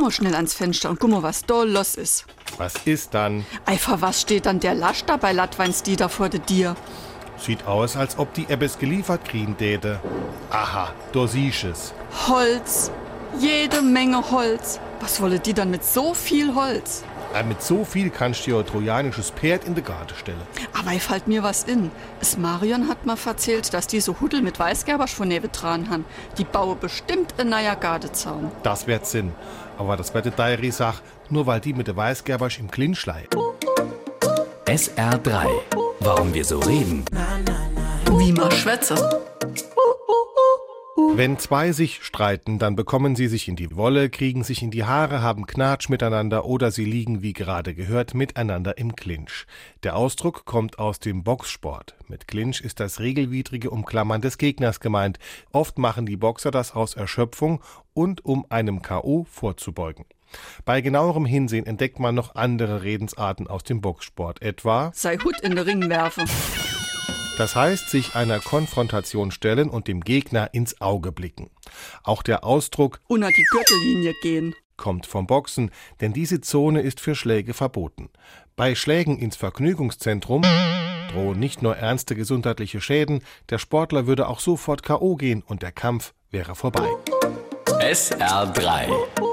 mal schnell ans Fenster und guck mal, was da los ist. Was ist dann? Einfach, was steht dann der Lasch da bei Latweins die da vor de dir? Sieht aus, als ob die Ebbes geliefert kriegen täte. Aha, da siehst es. Holz. Jede Menge Holz. Was wolle die dann mit so viel Holz? Mit so viel kannst du dir ein trojanisches Pferd in die Garde stellen. Aber ich fällt mir was in. Es Marion hat mir erzählt, dass diese Hudel mit Weißgerber schon neben dran han. Die baue bestimmt ein neuer Gardezaun. Das wird Sinn. Aber das wird die Diary sag, nur weil die mit der Weißgerbersch im Clinch lei. SR3. Warum wir so reden. Wie man schwätze. Wenn zwei sich streiten, dann bekommen sie sich in die Wolle, kriegen sich in die Haare, haben Knatsch miteinander oder sie liegen, wie gerade gehört, miteinander im Clinch. Der Ausdruck kommt aus dem Boxsport. Mit Clinch ist das regelwidrige Umklammern des Gegners gemeint. Oft machen die Boxer das aus Erschöpfung und um einem K.O. vorzubeugen. Bei genauerem Hinsehen entdeckt man noch andere Redensarten aus dem Boxsport, etwa Sei Hut in den Ring werfen. Das heißt, sich einer Konfrontation stellen und dem Gegner ins Auge blicken. Auch der Ausdruck Unter die Gürtellinie gehen. kommt vom Boxen, denn diese Zone ist für Schläge verboten. Bei Schlägen ins Vergnügungszentrum drohen nicht nur ernste gesundheitliche Schäden, der Sportler würde auch sofort K.O. gehen und der Kampf wäre vorbei. SR3.